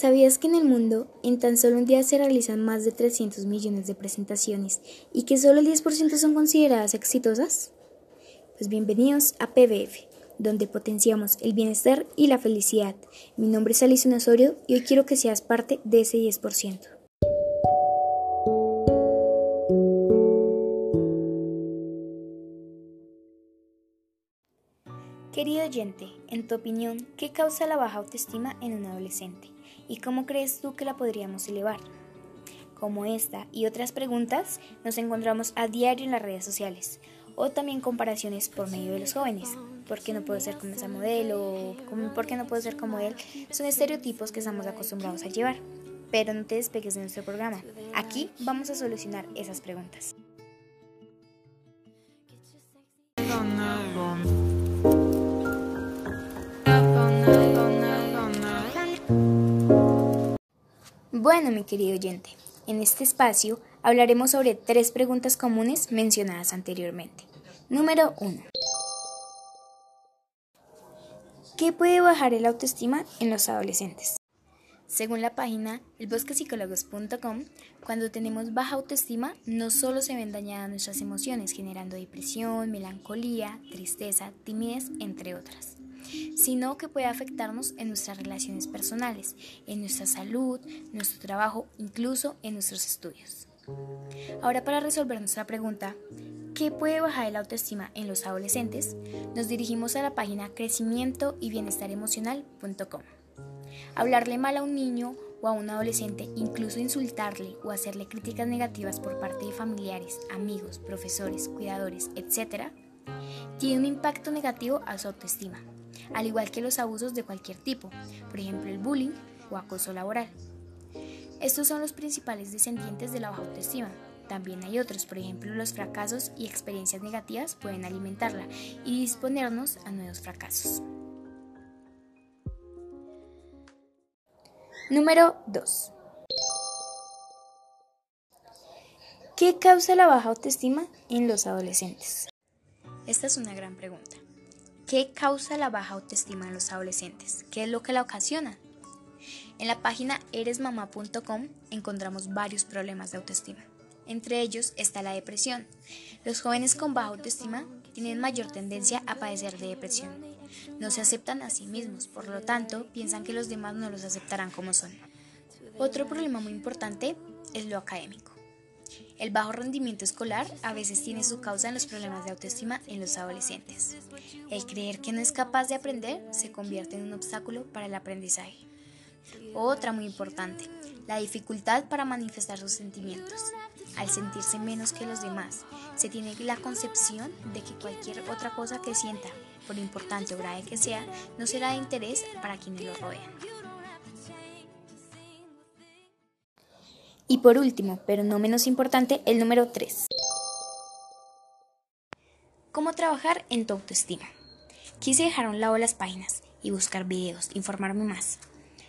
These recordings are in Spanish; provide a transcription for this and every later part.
¿Sabías que en el mundo en tan solo un día se realizan más de 300 millones de presentaciones y que solo el 10% son consideradas exitosas? Pues bienvenidos a PBF, donde potenciamos el bienestar y la felicidad. Mi nombre es Alison Osorio y hoy quiero que seas parte de ese 10%. Querido oyente, en tu opinión, ¿qué causa la baja autoestima en un adolescente? ¿Y cómo crees tú que la podríamos elevar? Como esta y otras preguntas nos encontramos a diario en las redes sociales o también comparaciones por medio de los jóvenes. ¿Por qué no puedo ser como esa modelo? ¿Por qué no puedo ser como él? Son estereotipos que estamos acostumbrados a llevar. Pero no te despegues de nuestro programa. Aquí vamos a solucionar esas preguntas. Bueno, mi querido oyente, en este espacio hablaremos sobre tres preguntas comunes mencionadas anteriormente. Número 1. ¿Qué puede bajar el autoestima en los adolescentes? Según la página elbosquepsicólogos.com, cuando tenemos baja autoestima, no solo se ven dañadas nuestras emociones, generando depresión, melancolía, tristeza, timidez, entre otras sino que puede afectarnos en nuestras relaciones personales, en nuestra salud, nuestro trabajo, incluso en nuestros estudios. Ahora para resolver nuestra pregunta, ¿qué puede bajar la autoestima en los adolescentes? Nos dirigimos a la página crecimiento y bienestar emocional.com. Hablarle mal a un niño o a un adolescente, incluso insultarle o hacerle críticas negativas por parte de familiares, amigos, profesores, cuidadores, etc., tiene un impacto negativo a su autoestima al igual que los abusos de cualquier tipo, por ejemplo el bullying o acoso laboral. Estos son los principales descendientes de la baja autoestima. También hay otros, por ejemplo los fracasos y experiencias negativas pueden alimentarla y disponernos a nuevos fracasos. Número 2. ¿Qué causa la baja autoestima en los adolescentes? Esta es una gran pregunta. ¿Qué causa la baja autoestima en los adolescentes? ¿Qué es lo que la ocasiona? En la página eresmamá.com encontramos varios problemas de autoestima. Entre ellos está la depresión. Los jóvenes con baja autoestima tienen mayor tendencia a padecer de depresión. No se aceptan a sí mismos, por lo tanto, piensan que los demás no los aceptarán como son. Otro problema muy importante es lo académico. El bajo rendimiento escolar a veces tiene su causa en los problemas de autoestima en los adolescentes. El creer que no es capaz de aprender se convierte en un obstáculo para el aprendizaje. Otra muy importante, la dificultad para manifestar sus sentimientos. Al sentirse menos que los demás, se tiene la concepción de que cualquier otra cosa que sienta, por importante o grave que sea, no será de interés para quienes lo rodean. Y por último, pero no menos importante, el número 3. ¿Cómo trabajar en tu autoestima? Quise dejar a un lado las páginas y buscar videos, informarme más.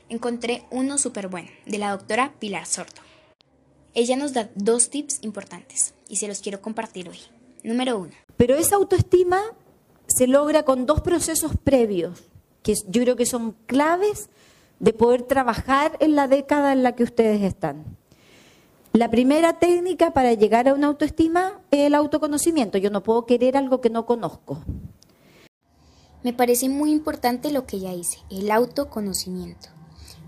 Encontré uno súper bueno, de la doctora Pilar Sordo. Ella nos da dos tips importantes y se los quiero compartir hoy. Número uno. Pero esa autoestima se logra con dos procesos previos, que yo creo que son claves de poder trabajar en la década en la que ustedes están. La primera técnica para llegar a una autoestima es el autoconocimiento. Yo no puedo querer algo que no conozco. Me parece muy importante lo que ella dice, el autoconocimiento.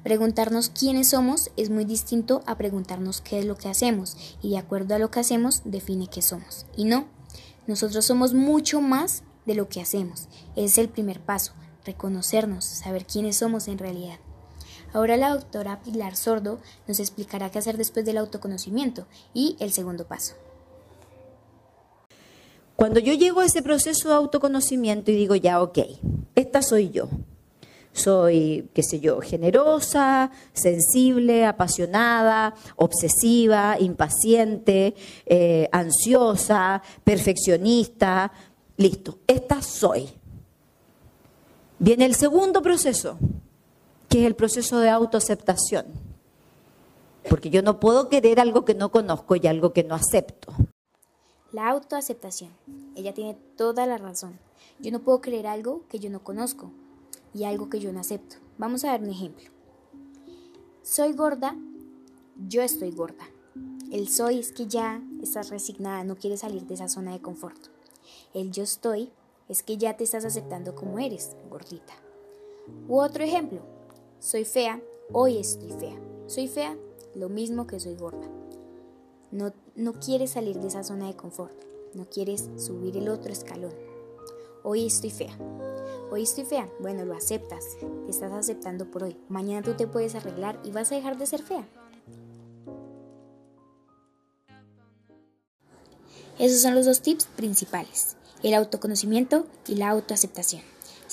Preguntarnos quiénes somos es muy distinto a preguntarnos qué es lo que hacemos y de acuerdo a lo que hacemos define qué somos. Y no, nosotros somos mucho más de lo que hacemos. Es el primer paso, reconocernos, saber quiénes somos en realidad. Ahora la doctora Pilar Sordo nos explicará qué hacer después del autoconocimiento y el segundo paso. Cuando yo llego a ese proceso de autoconocimiento y digo, ya, ok, esta soy yo. Soy, qué sé yo, generosa, sensible, apasionada, obsesiva, impaciente, eh, ansiosa, perfeccionista. Listo, esta soy. Viene el segundo proceso, que es el proceso de autoaceptación. Porque yo no puedo querer algo que no conozco y algo que no acepto. La autoaceptación. Ella tiene toda la razón. Yo no puedo querer algo que yo no conozco y algo que yo no acepto. Vamos a ver un ejemplo. Soy gorda, yo estoy gorda. El soy es que ya estás resignada, no quieres salir de esa zona de confort. El yo estoy es que ya te estás aceptando como eres, gordita. U otro ejemplo, soy fea, hoy estoy fea. Soy fea, lo mismo que soy gorda. No, no quieres salir de esa zona de confort, no quieres subir el otro escalón. Hoy estoy fea. Hoy estoy fea. Bueno, lo aceptas. Te estás aceptando por hoy. Mañana tú te puedes arreglar y vas a dejar de ser fea. Esos son los dos tips principales, el autoconocimiento y la autoaceptación.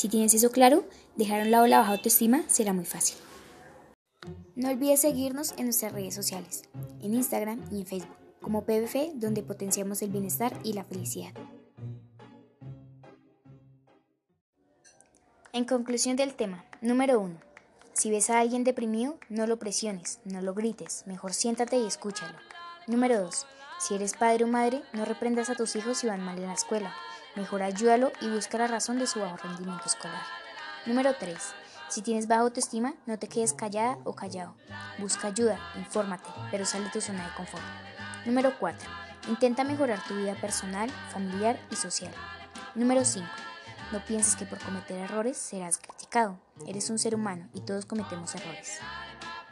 Si tienes eso claro, dejar un lado la baja autoestima será muy fácil. No olvides seguirnos en nuestras redes sociales, en Instagram y en Facebook, como PBF, donde potenciamos el bienestar y la felicidad. En conclusión del tema, número 1. Si ves a alguien deprimido, no lo presiones, no lo grites, mejor siéntate y escúchalo. Número 2. Si eres padre o madre, no reprendas a tus hijos si van mal en la escuela. Mejor ayúdalo y busca la razón de su bajo rendimiento escolar. Número 3. Si tienes baja autoestima, no te quedes callada o callado. Busca ayuda, infórmate, pero sal de tu zona de confort. Número 4. Intenta mejorar tu vida personal, familiar y social. Número 5. No pienses que por cometer errores serás criticado. Eres un ser humano y todos cometemos errores.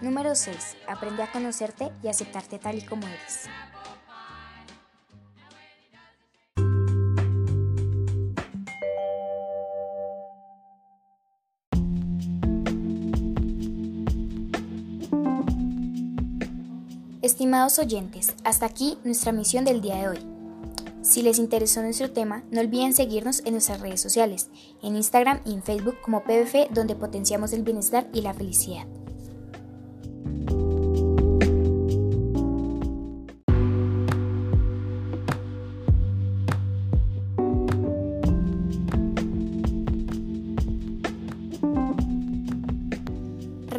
Número 6. Aprende a conocerte y aceptarte tal y como eres. Estimados oyentes, hasta aquí nuestra misión del día de hoy. Si les interesó nuestro tema, no olviden seguirnos en nuestras redes sociales, en Instagram y en Facebook como PBF, donde potenciamos el bienestar y la felicidad.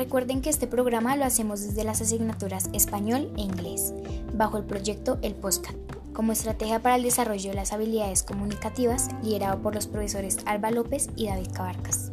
Recuerden que este programa lo hacemos desde las asignaturas español e inglés, bajo el proyecto El Postcat, como estrategia para el desarrollo de las habilidades comunicativas, liderado por los profesores Alba López y David Cabarcas.